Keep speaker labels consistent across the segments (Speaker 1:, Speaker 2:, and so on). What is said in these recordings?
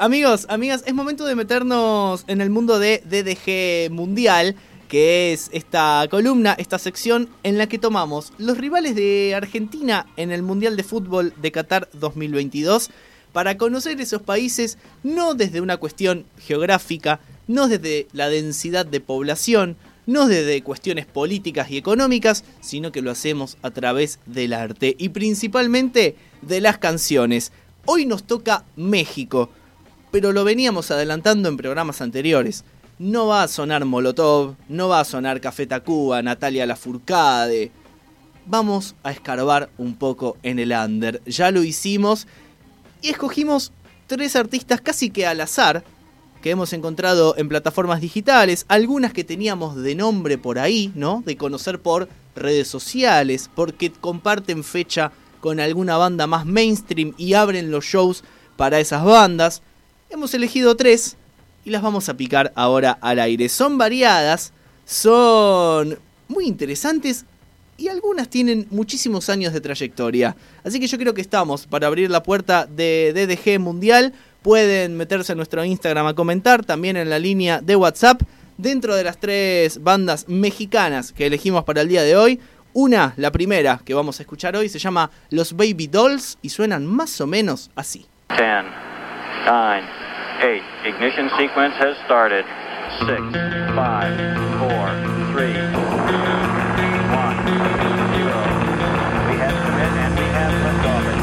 Speaker 1: Amigos, amigas, es momento de meternos en el mundo de DDG Mundial, que es esta columna, esta sección en la que tomamos los rivales de Argentina en el Mundial de Fútbol de Qatar 2022 para conocer esos países no desde una cuestión geográfica, no desde la densidad de población, no desde cuestiones políticas y económicas, sino que lo hacemos a través del arte y principalmente de las canciones. Hoy nos toca México pero lo veníamos adelantando en programas anteriores. No va a sonar Molotov, no va a sonar Café Tacuba, Natalia Lafourcade. Vamos a escarbar un poco en el under. Ya lo hicimos y escogimos tres artistas casi que al azar que hemos encontrado en plataformas digitales, algunas que teníamos de nombre por ahí, ¿no? De conocer por redes sociales, porque comparten fecha con alguna banda más mainstream y abren los shows para esas bandas. Hemos elegido tres y las vamos a picar ahora al aire. Son variadas, son muy interesantes y algunas tienen muchísimos años de trayectoria. Así que yo creo que estamos para abrir la puerta de DDG Mundial. Pueden meterse a nuestro Instagram a comentar, también en la línea de WhatsApp. Dentro de las tres bandas mexicanas que elegimos para el día de hoy, una, la primera que vamos a escuchar hoy, se llama Los Baby Dolls y suenan más o menos así.
Speaker 2: 10, 9, 8. Ignition sequence has started. 6, 5, 4, 3, 2, 1, 0. We have commit and we have liftoff at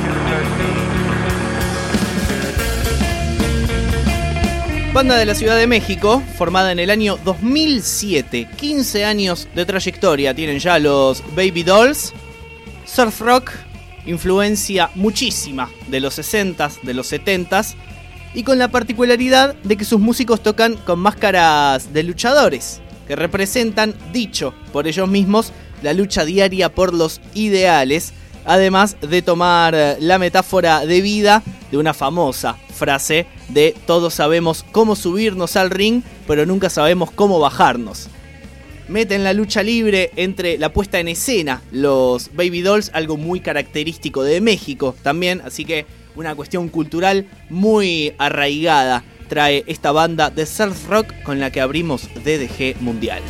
Speaker 2: 2.13.
Speaker 1: Banda de la Ciudad de México, formada en el año 2007. 15 años de trayectoria tienen ya los Baby Dolls. Surf rock, influencia muchísima de los 60s, de los 70s y con la particularidad de que sus músicos tocan con máscaras de luchadores, que representan, dicho por ellos mismos, la lucha diaria por los ideales, además de tomar eh, la metáfora de vida de una famosa frase de todos sabemos cómo subirnos al ring, pero nunca sabemos cómo bajarnos. Meten la lucha libre entre la puesta en escena, los Baby Dolls, algo muy característico de México también, así que una cuestión cultural muy arraigada trae esta banda de surf rock con la que abrimos DDG Mundial.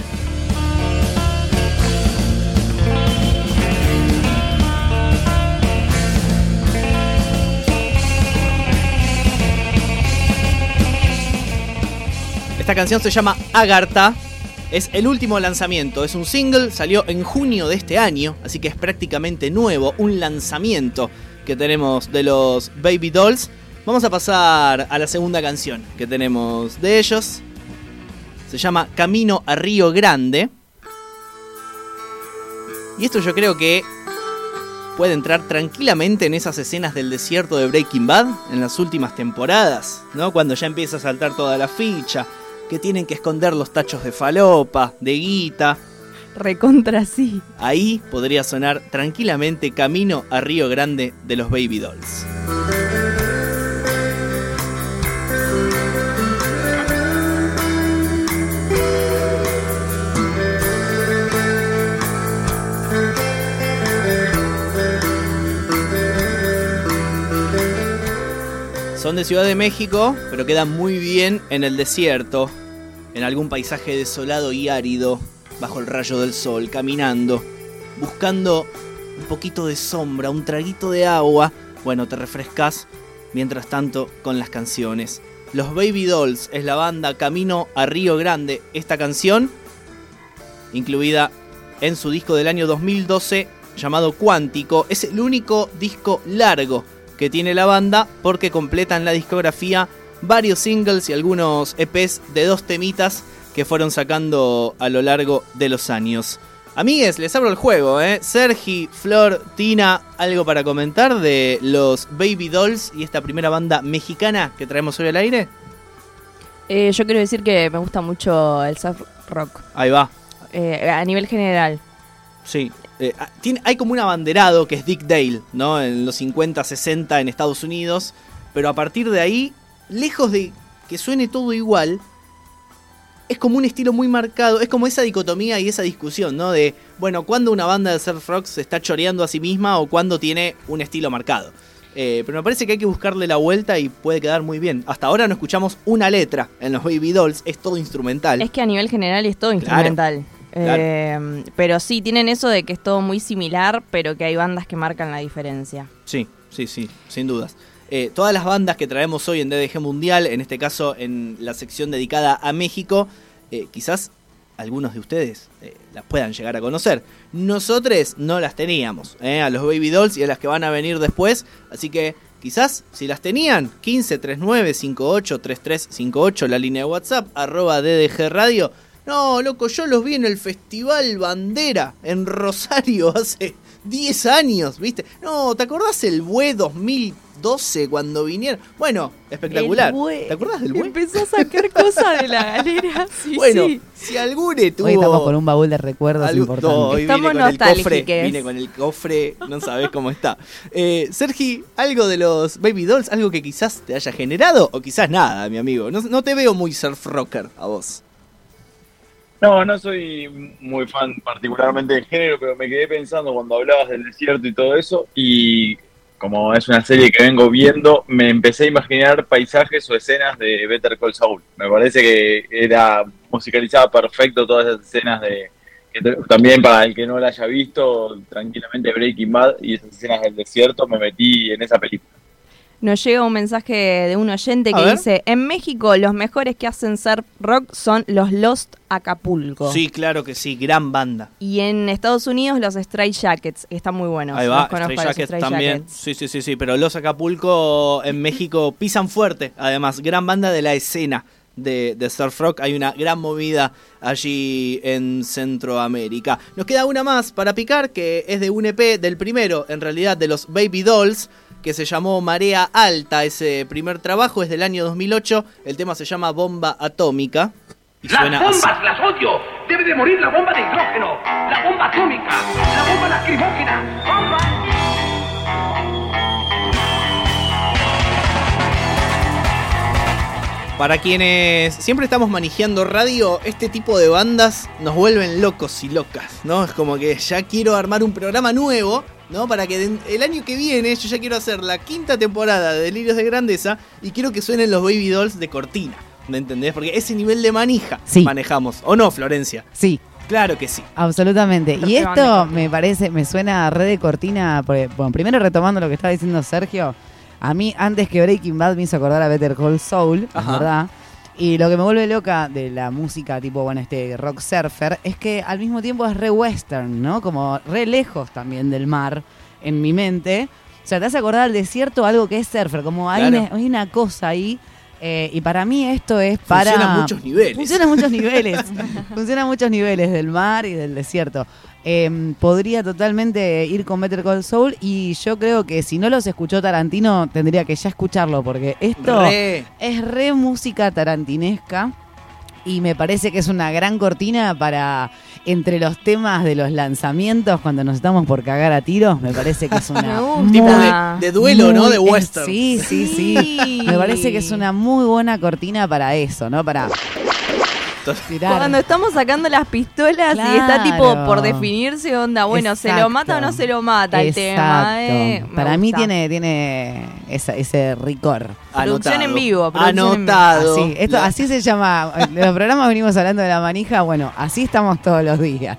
Speaker 1: Esta canción se llama Agartha. Es el último lanzamiento, es un single, salió en junio de este año, así que es prácticamente nuevo, un lanzamiento que tenemos de los Baby Dolls. Vamos a pasar a la segunda canción que tenemos de ellos. Se llama Camino a Río Grande. Y esto yo creo que puede entrar tranquilamente en esas escenas del desierto de Breaking Bad en las últimas temporadas, ¿no? Cuando ya empieza a saltar toda la ficha, que tienen que esconder los tachos de falopa, de guita,
Speaker 3: Recontra sí.
Speaker 1: Ahí podría sonar tranquilamente Camino a Río Grande de los Baby Dolls. Son de Ciudad de México, pero quedan muy bien en el desierto, en algún paisaje desolado y árido, bajo el rayo del sol, caminando, buscando un poquito de sombra, un traguito de agua. Bueno, te refrescas mientras tanto con las canciones. Los Baby Dolls es la banda Camino a Río Grande. Esta canción, incluida en su disco del año 2012 llamado Cuántico, es el único disco largo que tiene la banda porque completan la discografía varios singles y algunos EPs de dos temitas que fueron sacando a lo largo de los años. Amigues, les abro el juego, ¿eh? Sergi, Flor, Tina, ¿algo para comentar de los Baby Dolls y esta primera banda mexicana que traemos hoy al aire?
Speaker 3: Eh, yo quiero decir que me gusta mucho el surf rock.
Speaker 1: Ahí va,
Speaker 3: eh, a nivel general.
Speaker 1: sí. Eh, ah, tiene, hay como un abanderado que es Dick Dale, ¿no? En los 50, 60 en Estados Unidos. Pero a partir de ahí, lejos de que suene todo igual, es como un estilo muy marcado, es como esa dicotomía y esa discusión, ¿no? De, bueno, cuando una banda de surf rock se está choreando a sí misma o cuando tiene un estilo marcado. Eh, pero me parece que hay que buscarle la vuelta y puede quedar muy bien. Hasta ahora no escuchamos una letra en los Baby Dolls, es todo instrumental.
Speaker 3: Es que a nivel general es todo instrumental.
Speaker 1: claro.
Speaker 3: Eh, pero sí, tienen eso de que es todo muy similar, pero que hay bandas que marcan la diferencia.
Speaker 1: Sí, sí, sí, sin dudas. Eh, todas las bandas que traemos hoy en DDG Mundial, en este caso en la sección dedicada a México, eh, quizás algunos de ustedes eh, las puedan llegar a conocer. Nosotros no las teníamos, a los Baby Dolls y a las que van a venir después, así que quizás si las tenían, 15 39 58 33 58, la línea de WhatsApp, arroba DDG Radio. No, loco, yo los vi en el Festival Bandera en Rosario hace 10 años, ¿viste? No, ¿te acordás el BUE 2012 cuando vinieron? Bueno, espectacular.
Speaker 3: El bue.
Speaker 1: ¿Te acordás del BUE?
Speaker 3: Empezó a sacar cosas de la galera. Sí,
Speaker 1: bueno,
Speaker 3: sí.
Speaker 1: si alguno tuvo...
Speaker 4: Hoy estamos con un baúl de recuerdos
Speaker 1: algo-
Speaker 4: importante.
Speaker 1: No, hoy
Speaker 3: Estamos
Speaker 1: vine con el cofre, vine con el cofre, no sabés cómo está. Eh, Sergi, algo de los Baby Dolls, algo que quizás te haya generado o quizás nada, mi amigo. No, no te veo muy surf rocker a vos.
Speaker 5: No, no soy muy fan particularmente del género, pero me quedé pensando cuando hablabas del desierto y todo eso, y como es una serie que vengo viendo, me empecé a imaginar paisajes o escenas de Better Call Saul. Me parece que era musicalizada perfecto todas esas escenas de que también para el que no la haya visto, tranquilamente Breaking Bad y esas escenas del desierto, me metí en esa película.
Speaker 3: Nos llega un mensaje de un oyente que dice, en México los mejores que hacen surf rock son los Lost Acapulco.
Speaker 1: Sí, claro que sí, gran banda.
Speaker 3: Y en Estados Unidos los Stray Jackets, que están muy buenos.
Speaker 1: Ahí va,
Speaker 3: conozco
Speaker 1: Stray Jackets
Speaker 3: Stray
Speaker 1: también.
Speaker 3: Jackets.
Speaker 1: Sí, sí, sí, sí, pero los Acapulco en México pisan fuerte. Además, gran banda de la escena de, de surf rock. Hay una gran movida allí en Centroamérica. Nos queda una más para picar, que es de un EP del primero, en realidad de los Baby Dolls, que se llamó Marea Alta. Ese primer trabajo es del año 2008. El tema se llama Bomba Atómica. Y
Speaker 6: Las
Speaker 1: suena así.
Speaker 6: bombas las odio. Debe de morir la bomba de hidrógeno, la bomba atómica, la bomba lacrimógena. ¡Bomba!
Speaker 1: Para quienes siempre estamos manejando radio, este tipo de bandas nos vuelven locos y locas, ¿no? Es como que ya quiero armar un programa nuevo, ¿no? Para que den- el año que viene yo ya quiero hacer la quinta temporada de Delirios de Grandeza y quiero que suenen los Baby Dolls de cortina, ¿me entendés? Porque ese nivel de manija
Speaker 4: Sí.
Speaker 1: manejamos. ¿O no, Florencia?
Speaker 4: Sí,
Speaker 1: Claro que sí.
Speaker 4: absolutamente.
Speaker 3: Los
Speaker 4: Y esto me parece, me suena a red de cortina. Porque, bueno, primero retomando lo que estaba diciendo Sergio, a mí antes que Breaking Bad me hizo acordar a Better Call Saul, es
Speaker 1: Ajá.
Speaker 4: verdad. Y lo que me vuelve loca de la música tipo, bueno, este rock surfer, es que al mismo tiempo es re western, ¿no? Como re lejos también del mar en mi mente. O sea, te hace acordar al desierto algo que es surfer, como hay,
Speaker 1: Claro.
Speaker 4: una, hay una cosa ahí. eh, y para mí esto es para...
Speaker 1: Funciona a muchos niveles.
Speaker 4: Funciona a muchos niveles. Funciona a muchos niveles del mar y del desierto. Eh, podría totalmente ir con Better Call Saul y yo creo que si no los escuchó Tarantino tendría que ya escucharlo porque esto
Speaker 1: Re.
Speaker 4: es re música tarantinesca y me parece que es una gran cortina para entre los temas de los lanzamientos cuando nos estamos por cagar a tiros, me parece que es una
Speaker 3: gusta.
Speaker 1: Tipo de, de duelo, ¿no? De
Speaker 4: eh,
Speaker 1: western.
Speaker 4: Sí, sí, sí. Me parece que es una muy buena cortina para eso, ¿no? Para tirar.
Speaker 3: Cuando estamos sacando las pistolas y está tipo por definirse onda, bueno, ¿se lo mata o no se lo mata el tema? eh?
Speaker 4: Para mí tiene, tiene esa- ese ricor.
Speaker 3: Producción en vivo, producción en vivo.
Speaker 1: Anotado.
Speaker 4: Así, esto, así se llama. En los programas venimos hablando de la manija. Bueno, así estamos todos los días.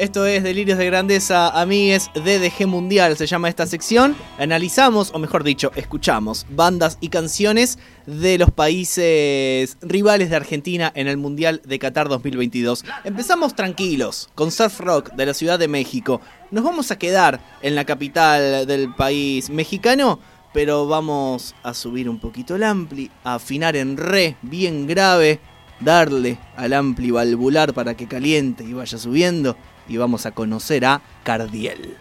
Speaker 1: Esto es Delirios de Grandeza, amigues, DDG Mundial se llama esta sección. Analizamos, o mejor dicho, escuchamos bandas y canciones de los países rivales de Argentina en el Mundial de Qatar 2022. Empezamos tranquilos, con surf rock de la Ciudad de México. Nos vamos a quedar en la capital del país mexicano, pero vamos a subir un poquito el ampli, a afinar en re, bien grave, darle al ampli valvular para que caliente y vaya subiendo y vamos a conocer a Cardiel.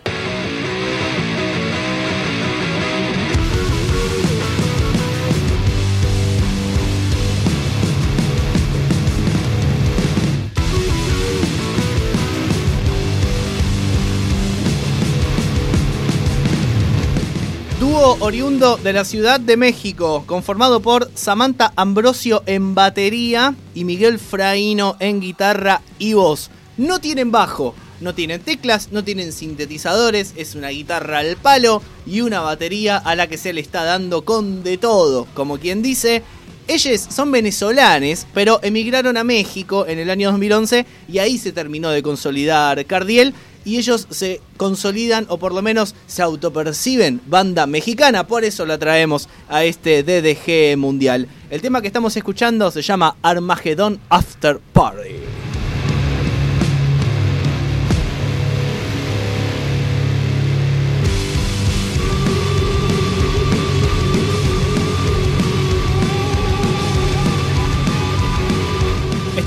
Speaker 1: Dúo oriundo de la Ciudad de México, conformado por Samantha Ambrosio en batería y Miguel Fraino en guitarra y voz. No tienen bajo, no tienen teclas, no tienen sintetizadores, es una guitarra al palo y una batería a la que se le está dando con de todo. Como quien dice, ellos son venezolanes, pero emigraron a México en el año 2011 y ahí se terminó de consolidar Cardiel y ellos se consolidan o por lo menos se autoperciben banda mexicana, por eso la traemos a este DDG mundial. El tema que estamos escuchando se llama Armageddon After Party.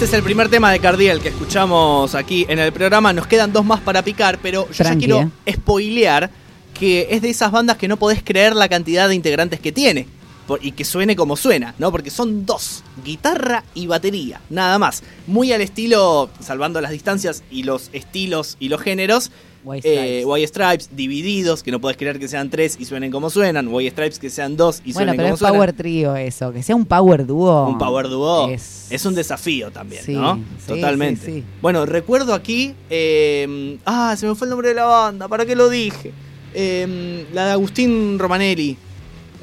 Speaker 1: Este es el primer tema de Cardiel que escuchamos aquí en el programa. Nos quedan dos más para picar, pero yo ya quiero
Speaker 4: eh.
Speaker 1: spoilear que es de esas bandas que no podés creer la cantidad de integrantes que tiene. Por- y que suene como suena, ¿no? Porque son dos, guitarra y batería, nada más. Muy al estilo, salvando las distancias y los estilos y los géneros,
Speaker 4: White
Speaker 1: eh,
Speaker 4: Stripes.
Speaker 1: White Stripes divididos, que no podés creer que sean tres y suenen como suenan. White Stripes que sean dos y
Speaker 4: Bueno,
Speaker 1: suenen
Speaker 4: pero
Speaker 1: como
Speaker 4: es
Speaker 1: suenan.
Speaker 4: power trío eso. Que sea un power dúo.
Speaker 1: Un power duo
Speaker 4: Es,
Speaker 1: es, un desafío también,
Speaker 4: Sí,
Speaker 1: ¿no?
Speaker 4: sí,
Speaker 1: Totalmente.
Speaker 4: sí, sí.
Speaker 1: Bueno, recuerdo aquí. eh, ah, se me fue el nombre de la banda. ¿Para qué lo dije? Eh, la de Agustín Romanelli.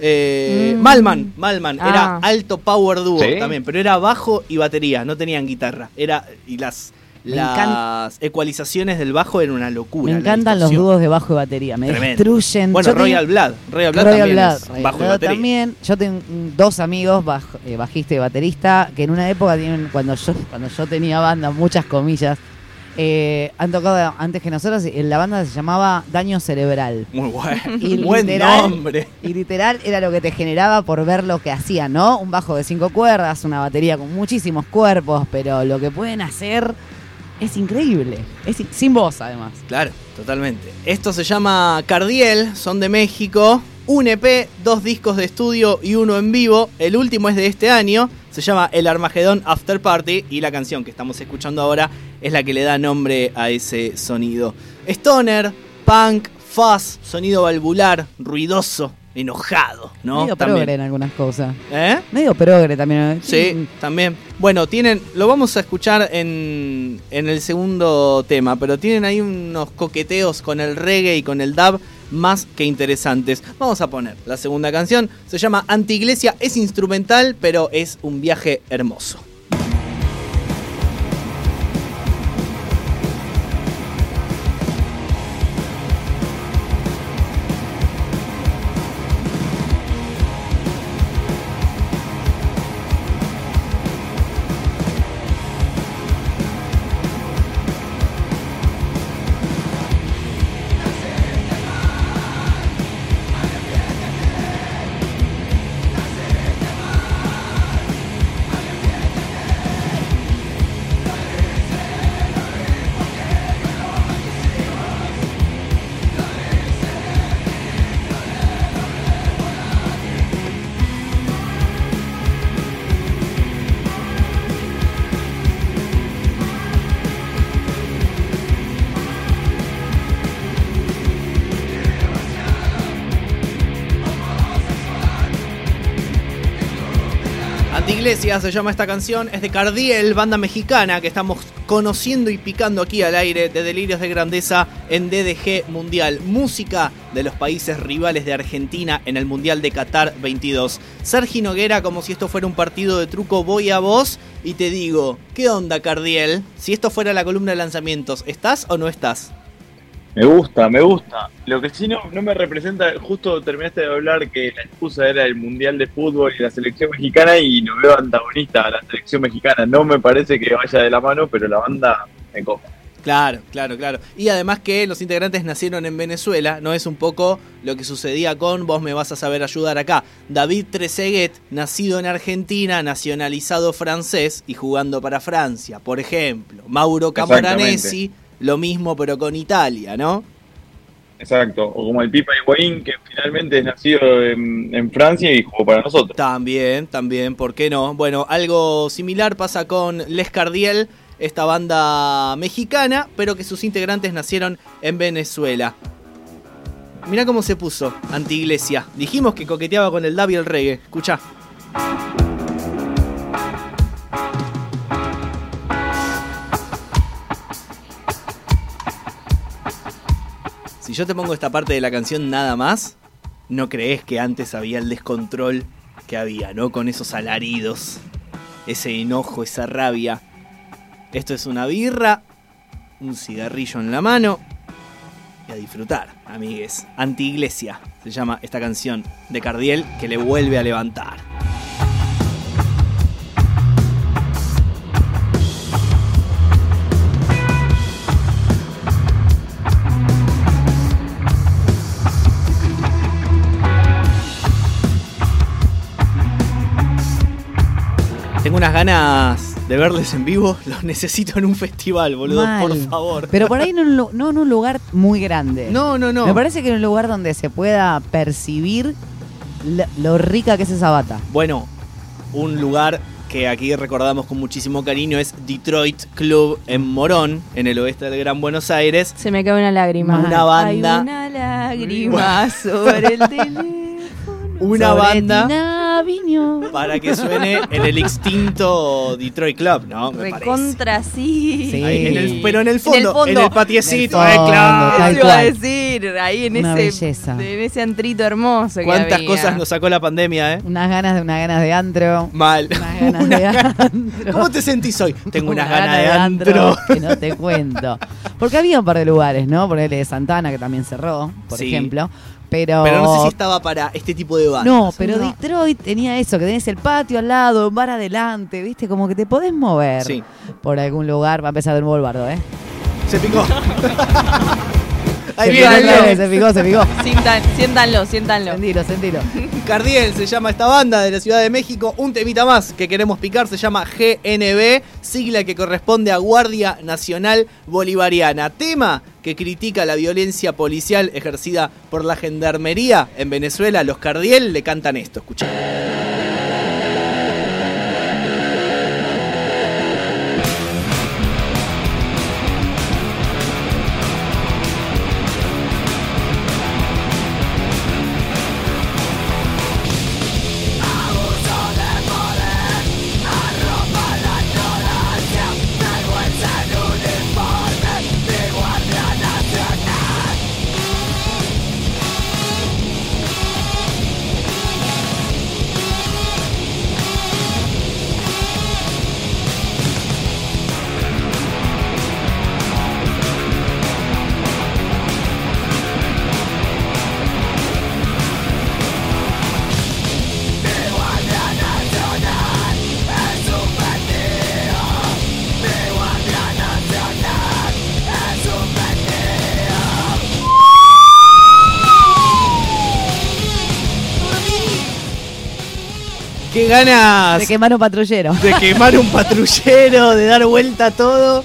Speaker 1: Eh,
Speaker 3: Mm.
Speaker 1: Malman, Malman,
Speaker 3: Ah.
Speaker 1: era alto power dúo
Speaker 5: ¿Sí?
Speaker 1: también, pero era bajo y batería, no tenían guitarra. Era y las
Speaker 4: Me
Speaker 1: las ecualizaciones del bajo eran una locura.
Speaker 4: Me encantan los dúos de bajo y batería. Me
Speaker 1: Tremendo.
Speaker 4: destruyen.
Speaker 1: Bueno,
Speaker 4: Yo
Speaker 1: Royal Blood, Royal Blood
Speaker 4: Royal
Speaker 1: también
Speaker 4: Blood,
Speaker 1: es
Speaker 4: Royal
Speaker 1: bajo y
Speaker 4: Blood
Speaker 1: batería.
Speaker 4: también. Yo tengo dos amigos, baj- eh, bajista y baterista, que en una época tienen, cuando yo, cuando yo tenía banda, muchas comillas, eh, han tocado antes que nosotros. y La banda se llamaba Daño Cerebral.
Speaker 1: Muy bueno.
Speaker 4: Y
Speaker 1: Buen
Speaker 4: literal-
Speaker 1: nombre.
Speaker 4: Y literal era lo que te generaba por ver lo que hacían, ¿no? Un bajo de cinco cuerdas, una batería con muchísimos cuerpos, pero lo que pueden hacer es increíble. Es, in- sin voz, además.
Speaker 1: Claro, totalmente. Esto se llama Cardiel, son de México. Un EP, dos discos de estudio y uno en vivo. El último es de este año. Se llama El Armagedón After Party. Y la canción que estamos escuchando ahora es la que le da nombre a ese sonido. Stoner, punk, fuzz, sonido valvular, ruidoso, enojado, ¿no?
Speaker 4: Medio
Speaker 1: También.
Speaker 4: progre en algunas cosas.
Speaker 1: ¿Eh?
Speaker 4: Medio progre también.
Speaker 1: Sí, también. Bueno, tienen, lo vamos a escuchar en, en el segundo tema, pero tienen ahí unos coqueteos con el reggae y con el dub más que interesantes. Vamos a poner la segunda canción, se llama Antiglesia, es instrumental, pero es un viaje hermoso. Antiglesia se llama esta canción, es de Cardiel, banda mexicana que estamos conociendo y picando aquí al aire de Delirios de Grandeza en DDG Mundial. Música de los países rivales de Argentina en el Mundial de Qatar 22. Sergi Noguera, como si esto fuera un partido de truco, voy a vos y te digo, ¿qué onda Cardiel? Si esto fuera la columna de lanzamientos, ¿estás o no estás?
Speaker 5: Me gusta, me gusta. Lo que sí no, no me representa, justo terminaste de hablar que la excusa era el Mundial de Fútbol y la selección mexicana y no veo antagonista a la selección mexicana. No me parece que vaya de la mano, pero la banda me copa.
Speaker 1: Claro, claro, claro. Y además que los integrantes nacieron en Venezuela, no es un poco lo que sucedía con vos me vas a saber ayudar acá. David Trezeguet, nacido en Argentina, nacionalizado francés y jugando para Francia, por ejemplo. Mauro Camoranesi, lo mismo pero con Italia, ¿no?
Speaker 5: Exacto, o como el Pipa Higuaín, que finalmente es nacido en, en Francia y jugó para nosotros.
Speaker 1: También, también, ¿por qué no? Bueno, algo similar pasa con Les Cardiel, esta banda mexicana, pero que sus integrantes nacieron en Venezuela. Mirá cómo se puso anti-iglesia. Dijimos que coqueteaba con el Davi el reggae. Escucha. Si yo te pongo esta parte de la canción nada más, no crees que antes había el descontrol que había, ¿no? Con esos alaridos, ese enojo, esa rabia. Esto es una birra, un cigarrillo en la mano y a disfrutar, amigues. Anti-iglesia se llama esta canción de Cardiel que le vuelve a levantar. Tengo unas ganas de verles en vivo. Los necesito en un festival, boludo,
Speaker 4: Mal.
Speaker 1: por favor.
Speaker 4: Pero por ahí no, en un lu- no en un lugar muy grande.
Speaker 1: No, no, no.
Speaker 4: Me parece que en un lugar donde se pueda percibir lo rica que es esa bata.
Speaker 1: Bueno, un lugar que aquí recordamos con muchísimo cariño es Detroit Club en Morón, en el oeste del Gran Buenos Aires.
Speaker 3: Se me cae una lágrima.
Speaker 1: Una banda.
Speaker 3: Hay una lágrima sobre el teléfono.
Speaker 1: Una
Speaker 4: Sobre
Speaker 1: banda Para que suene en el extinto Detroit Club, ¿no? Me.
Speaker 3: Recontra sí.
Speaker 4: Sí.
Speaker 1: Ahí en el- pero en el
Speaker 3: En el
Speaker 1: fondo, en el, patiecito,
Speaker 4: En el
Speaker 1: eh,
Speaker 4: fondo,
Speaker 1: claro.
Speaker 4: tal
Speaker 3: Eso iba a decir, ahí en
Speaker 4: Una
Speaker 3: ese,
Speaker 4: belleza.
Speaker 3: en ese antrito hermoso que
Speaker 1: ¿Cuántas
Speaker 3: había.
Speaker 1: cosas nos sacó la pandemia, eh?
Speaker 4: Unas ganas de unas ganas de antro.
Speaker 1: Mal.
Speaker 4: Unas ganas de antro.
Speaker 1: ¿Cómo te sentís hoy? Tengo unas
Speaker 4: Una
Speaker 1: ganas de antro.
Speaker 4: que no te cuento. Porque había un par de lugares, ¿no? Por el de Santana, que también cerró, por
Speaker 1: Sí.
Speaker 4: ejemplo. Pero,
Speaker 1: Pero no sé si estaba para este tipo de bandas.
Speaker 4: No, pero Detroit tenía eso, que tenés el patio al lado, un bar adelante, ¿viste? Como que te podés mover
Speaker 1: Sí.
Speaker 4: por algún lugar. Va a empezar de nuevo el bardo, ¿eh?
Speaker 1: Se picó. Ahí
Speaker 4: se,
Speaker 1: viene,
Speaker 4: picó, se picó, se picó.
Speaker 3: Sientan- siéntanlo, siéntanlo.
Speaker 4: Sentilo, sentilo.
Speaker 1: Cardiel se llama esta banda de la Ciudad de México. Un temita más que queremos picar se llama GNB, sigla que corresponde a Guardia Nacional Bolivariana. Tema que critica la violencia policial ejercida por la gendarmería en Venezuela. Los Cardiel le cantan esto, escuchá. Ganas
Speaker 4: De quemar un patrullero.
Speaker 1: de quemar un patrullero, de dar vuelta a todo.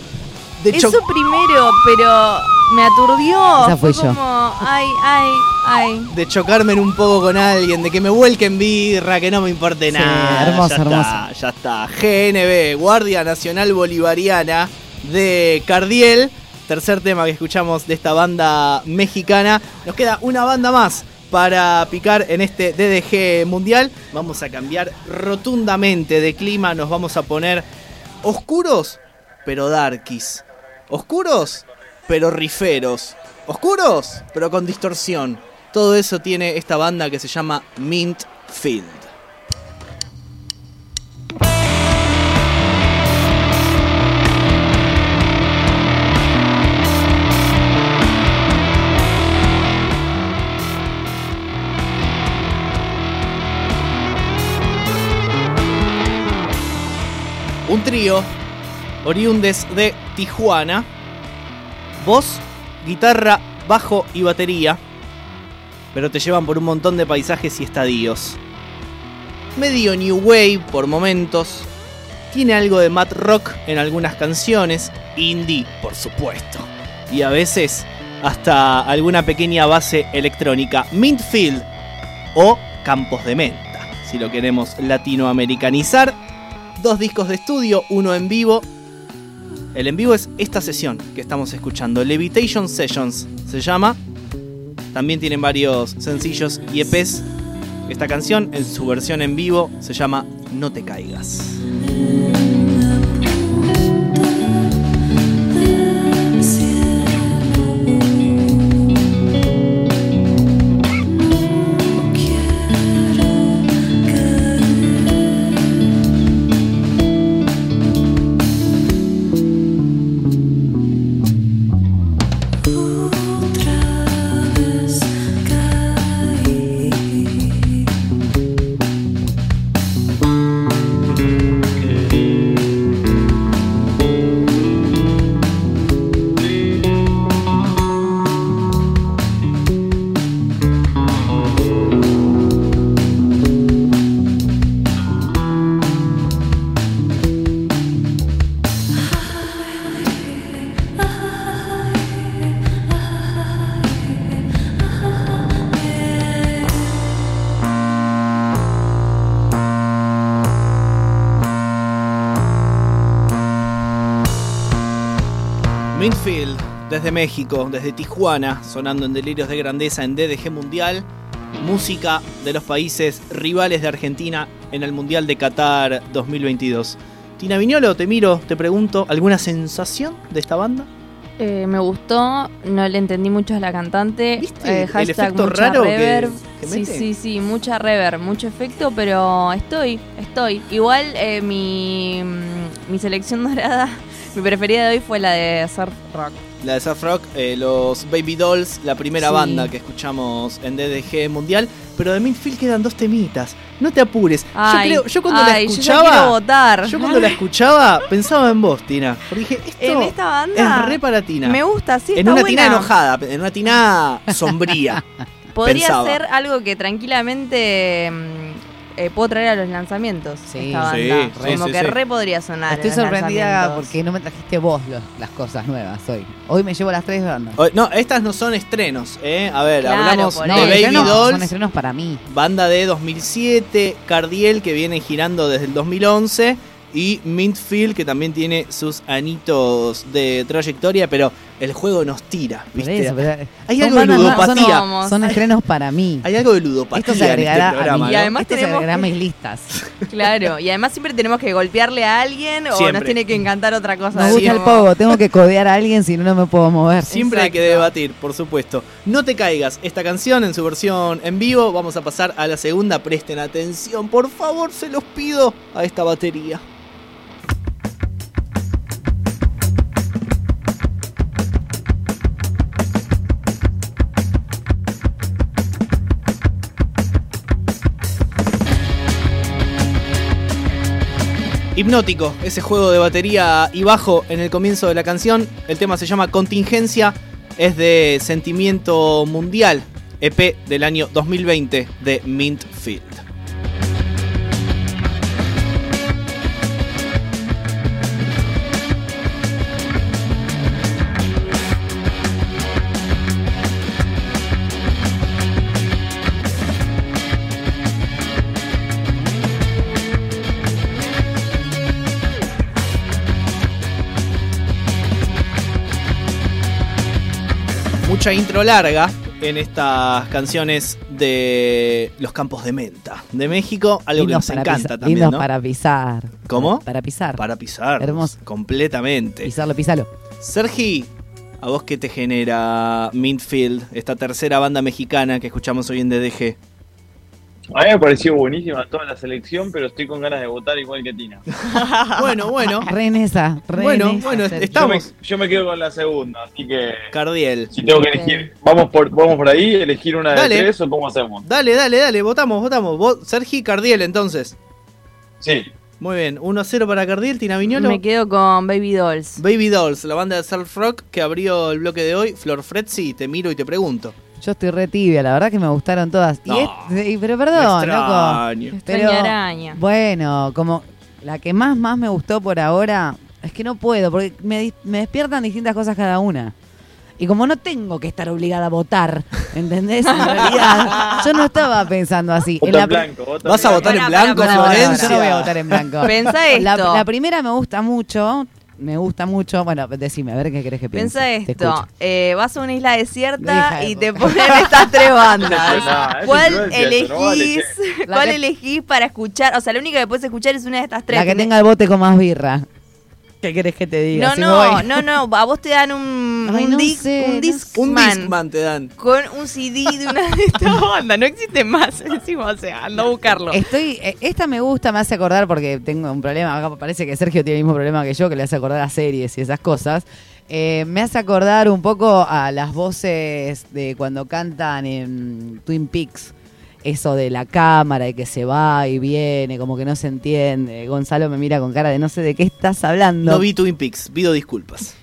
Speaker 1: De
Speaker 3: Eso
Speaker 1: cho-
Speaker 3: primero, pero me aturdió.
Speaker 4: Esa
Speaker 3: Fue
Speaker 4: yo.
Speaker 3: como, ay, ay, ay.
Speaker 1: de chocarme en un poco con alguien, de que me vuelquen birra, que no me importe
Speaker 4: Sí,
Speaker 1: nada.
Speaker 4: hermoso,
Speaker 1: ya
Speaker 4: hermoso.
Speaker 1: Está, ya está. GNB, Guardia Nacional Bolivariana de Cardiel. Tercer tema que escuchamos de esta banda mexicana. Nos queda una banda más para picar en este DDG mundial. Vamos a cambiar rotundamente de clima. Nos vamos a poner oscuros, pero darkies. Oscuros, pero riferos. Oscuros, pero con distorsión. Todo eso tiene esta banda que se llama Mint Field. Un trío, oriundes de Tijuana. Voz, guitarra, bajo y batería. Pero te llevan por un montón de paisajes y estadios. Medio new wave por momentos. Tiene algo de mat rock en algunas canciones. Indie, por supuesto. y a veces hasta alguna pequeña base electrónica. Mintfield o Campos de Menta, si lo queremos latinoamericanizar. Dos discos de estudio, uno en vivo. El en vivo es esta sesión que estamos escuchando, Levitation Sessions se llama. También tienen varios sencillos y EPs. Esta canción en su versión en vivo se llama No te caigas. Desde México, desde Tijuana, sonando en Delirios de Grandeza en DDG Mundial. Música de los países rivales de Argentina en el Mundial de Qatar 2022. Tina Viñolo, te miro, te pregunto, ¿alguna sensación de esta banda?
Speaker 3: Eh, me gustó, no le entendí mucho a la cantante.
Speaker 1: ¿Viste
Speaker 3: Eh,
Speaker 1: el
Speaker 3: hashtag
Speaker 1: efecto
Speaker 3: mucha
Speaker 1: raro que-
Speaker 3: reverb.
Speaker 1: que
Speaker 3: sí,
Speaker 1: mete?
Speaker 3: sí, sí, mucha reverb, mucho efecto, pero estoy, estoy. Igual eh, mi, mm, mi selección dorada, mi preferida de hoy fue la de Surf Rock.
Speaker 1: La de Surf Rock, eh, los Baby Dolls, la primera
Speaker 3: Sí.
Speaker 1: banda que escuchamos en DDG Mundial. Pero de Midfield quedan dos temitas. No te apures.
Speaker 3: Ay,
Speaker 1: yo creo, yo cuando
Speaker 3: ay,
Speaker 1: la escuchaba.
Speaker 3: votar.
Speaker 1: Yo cuando la escuchaba pensaba en vos, Tina. Porque dije, esto
Speaker 3: En esta banda
Speaker 1: es re para Tina.
Speaker 3: me gusta, sí,
Speaker 1: en
Speaker 3: está
Speaker 1: una
Speaker 3: buena.
Speaker 1: tina enojada, en una tina sombría.
Speaker 3: Podría
Speaker 1: pensaba.
Speaker 3: ser algo que tranquilamente mm, eh, puedo traer a los lanzamientos.
Speaker 4: Sí.
Speaker 3: esta banda.
Speaker 1: Sí,
Speaker 3: Como
Speaker 1: sí,
Speaker 3: que
Speaker 1: sí.
Speaker 3: re podría sonar.
Speaker 4: Estoy
Speaker 3: en los
Speaker 4: sorprendida porque no me trajiste vos los- las cosas nuevas hoy. Hoy me llevo las tres bandas.
Speaker 1: Oh, No, estas no son estrenos, ¿eh? A ver,
Speaker 3: Claro,
Speaker 1: hablamos de
Speaker 3: eso.
Speaker 1: Baby
Speaker 4: estrenos,
Speaker 1: Dolls,
Speaker 4: son estrenos para mí.
Speaker 1: banda de 2007, Cardiel, que viene girando desde el 2011, y Mintfield, que también tiene sus anitos de trayectoria, pero el juego nos tira, ¿viste?
Speaker 4: eso, pero-
Speaker 1: Hay algo de ludopatía.
Speaker 4: Son estrenos para mí.
Speaker 1: Hay algo de ludopatía
Speaker 4: Esto se agregará
Speaker 1: este programa,
Speaker 4: a mí.
Speaker 3: Y
Speaker 1: ¿no?
Speaker 3: además
Speaker 4: Esto se
Speaker 3: tenemos
Speaker 4: agregará a
Speaker 3: que-
Speaker 4: mis listas.
Speaker 3: Claro, y además siempre tenemos que golpearle a alguien o
Speaker 1: Siempre.
Speaker 3: nos tiene que encantar otra cosa.
Speaker 4: Me gusta el pogo, tengo que codear a alguien si no, no me puedo mover.
Speaker 1: Siempre hay que debatir, por supuesto. No te caigas, esta canción en su versión en vivo. Vamos a pasar a la segunda. Presten atención, por favor, se los pido a esta batería. Hipnótico, ese juego de batería y bajo en el comienzo de la canción. El tema se llama Contingencia, es de Sentimiento Mundial, EP del año 2020 de Mintfield. Mucha intro larga en estas canciones de los campos de menta de México, algo que nos encanta
Speaker 4: pisar,
Speaker 1: también, ¿no?
Speaker 4: para pisar.
Speaker 1: ¿Cómo?
Speaker 4: Para pisar.
Speaker 1: Para pisar.
Speaker 4: Hermoso.
Speaker 1: Completamente.
Speaker 4: Pisarlo, pisalo.
Speaker 1: Sergi, ¿a vos qué te genera Mintfield, esta tercera banda mexicana que escuchamos hoy en DDG?
Speaker 5: A mí me pareció buenísima toda la selección, pero estoy con ganas de votar igual que Tina.
Speaker 1: Bueno, bueno.
Speaker 4: Re en esa, re
Speaker 1: Bueno,
Speaker 4: en esa,
Speaker 1: bueno,
Speaker 4: Sergio.
Speaker 5: Yo me,
Speaker 1: Estamos.
Speaker 5: yo me quedo con la segunda, así que
Speaker 1: Cardiel.
Speaker 5: si tengo que elegir, vamos por, vamos por ahí, elegir una de
Speaker 1: Dale.
Speaker 5: tres o cómo hacemos.
Speaker 1: Dale, dale, dale, votamos, votamos. Vos, Sergi Cardiel, entonces.
Speaker 5: Sí,
Speaker 1: Muy bien, 1-0 para Cardiel, Tina Viñolo.
Speaker 3: Me quedo con Baby Dolls.
Speaker 1: Baby Dolls, la banda de surf rock que abrió el bloque de hoy. Flor Fretzi, te miro y te pregunto.
Speaker 4: Yo estoy re tibia, la verdad que me gustaron todas. Y
Speaker 1: No.
Speaker 4: este- y- pero perdón, loco. Pero,
Speaker 3: araña.
Speaker 4: bueno, como la que más más me gustó por ahora, es que no puedo, porque me, me despiertan distintas cosas cada una. Y como no tengo que estar obligada a votar, ¿entendés? En realidad, yo no estaba pensando así. En la
Speaker 5: en
Speaker 4: pri-
Speaker 5: blanco.
Speaker 1: ¿Vas a votar en blanco,
Speaker 3: pará,
Speaker 4: no, no, no,
Speaker 1: Florencia?
Speaker 4: yo no voy a votar en blanco.
Speaker 3: Pensá
Speaker 4: La,
Speaker 3: esto.
Speaker 4: la primera me gusta mucho. Me gusta mucho. Bueno, decime, a ver qué querés que piense.
Speaker 3: Piensa esto, eh, vas a una isla desierta
Speaker 4: de
Speaker 3: y te ponen estas tres bandas. ¿Cuál
Speaker 5: no vale,
Speaker 3: elegís? ¿Cuál
Speaker 4: que-
Speaker 3: elegís para escuchar? O sea, la única que puedes escuchar es una de estas tres.
Speaker 4: La que tenga el bote con más birra. ¿Qué querés que te diga?
Speaker 3: No,
Speaker 4: Si
Speaker 3: no, no, no, a vos te dan un,
Speaker 4: Ay,
Speaker 3: un,
Speaker 4: no
Speaker 3: disc-
Speaker 4: sé,
Speaker 3: un
Speaker 1: Un Discman te dan.
Speaker 3: con un CD de una de estas bandas. No existe más encima, o sea, anda a buscarlo.
Speaker 4: Estoy, eh, esta me gusta, me hace acordar porque tengo un problema. Acá parece que Sergio tiene el mismo problema que yo, que le hace acordar a series y esas cosas. Eh, me hace acordar un poco a las voces de cuando cantan en Twin Peaks. Eso de la cámara y que se va y viene, como que no se entiende. Gonzalo me mira con cara de no sé de qué estás hablando.
Speaker 1: No vi Twin Peaks, pido disculpas.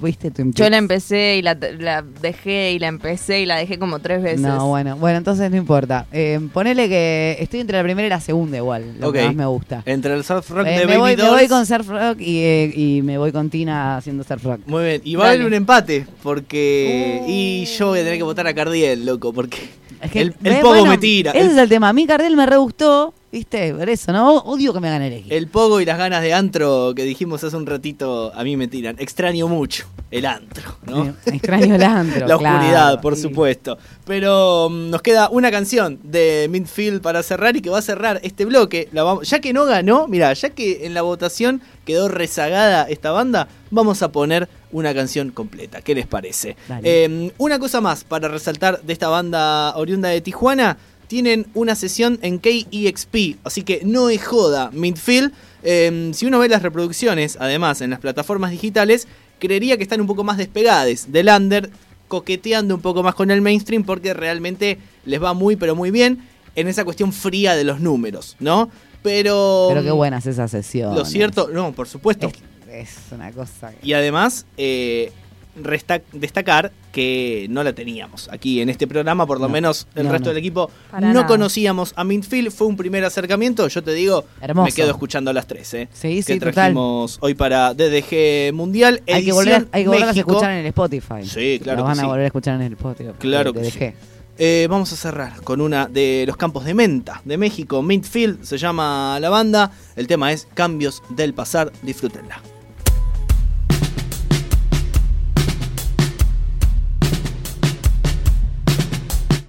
Speaker 4: ¿Viste Twin Peaks?
Speaker 3: Yo la empecé y la, la dejé y la empecé y la dejé como tres veces.
Speaker 4: No, bueno, bueno, entonces no importa. Eh, ponele que estoy entre la primera y la segunda igual, lo que más me gusta.
Speaker 1: Entre el surf rock
Speaker 4: Eh,
Speaker 1: de
Speaker 4: me,
Speaker 1: Baby
Speaker 4: voy, me voy con surf rock y, eh, y me voy con Tina haciendo surf rock.
Speaker 1: Muy bien. Y va a haber un empate. Porque. Y yo voy a tener que votar a Cardiel, loco. Porque.
Speaker 4: Es que,
Speaker 1: el el pogo
Speaker 4: bueno,
Speaker 1: me tira.
Speaker 4: Ese
Speaker 1: El,
Speaker 4: es el tema. A mí Cardel me re gustó, ¿viste? Por eso, ¿no? Odio que me hagan elegir.
Speaker 1: el pogo y las ganas de antro que dijimos hace un ratito a mí me tiran. Extraño mucho el antro, ¿no?
Speaker 4: Extraño el antro.
Speaker 1: La oscuridad, por
Speaker 4: sí.
Speaker 1: supuesto. Pero mm, nos queda una canción de Midfield para cerrar y que va a cerrar este bloque. La vamos- ya que no ganó, mira, ya que en la votación quedó rezagada esta banda, vamos a poner una canción completa. ¿Qué les parece? Eh, una cosa más para resaltar de esta banda oriunda de Tijuana. Tienen una sesión en KEXP, así que no es joda. Midfield, eh, si uno ve las reproducciones, además en las plataformas digitales, creería que están un poco más despegadas del under, coqueteando un poco más con el mainstream porque realmente les va muy pero muy bien en esa cuestión fría de los números, ¿no? Pero
Speaker 4: Pero qué buenas esas sesiones.
Speaker 1: Lo cierto, no, por supuesto.
Speaker 4: Es, es una cosa. que-
Speaker 1: Y además, eh, resta- destacar que no la teníamos aquí en este programa, por lo
Speaker 4: No,
Speaker 1: menos el
Speaker 4: no,
Speaker 1: resto
Speaker 4: no.
Speaker 1: del equipo
Speaker 3: Para
Speaker 1: no
Speaker 3: nada.
Speaker 1: conocíamos a Midfield, fue un primer acercamiento, yo te digo,
Speaker 4: Hermoso.
Speaker 1: me quedo escuchando a las tres, ¿eh?
Speaker 4: Sí,
Speaker 1: que
Speaker 4: sí, total.
Speaker 1: trajimos hoy para DDG Mundial.
Speaker 4: Hay que, volver, hay que volverlas a escuchar en el Spotify.
Speaker 1: Sí, claro
Speaker 4: Lo
Speaker 1: que
Speaker 4: van a
Speaker 1: sí.
Speaker 4: volver a escuchar en el Spotify.
Speaker 1: Claro
Speaker 4: de
Speaker 1: que sí. Eh, vamos a cerrar con una de los campos de menta de México, Midfield, se llama la banda. El tema es Cambios del Pasar, disfrútenla.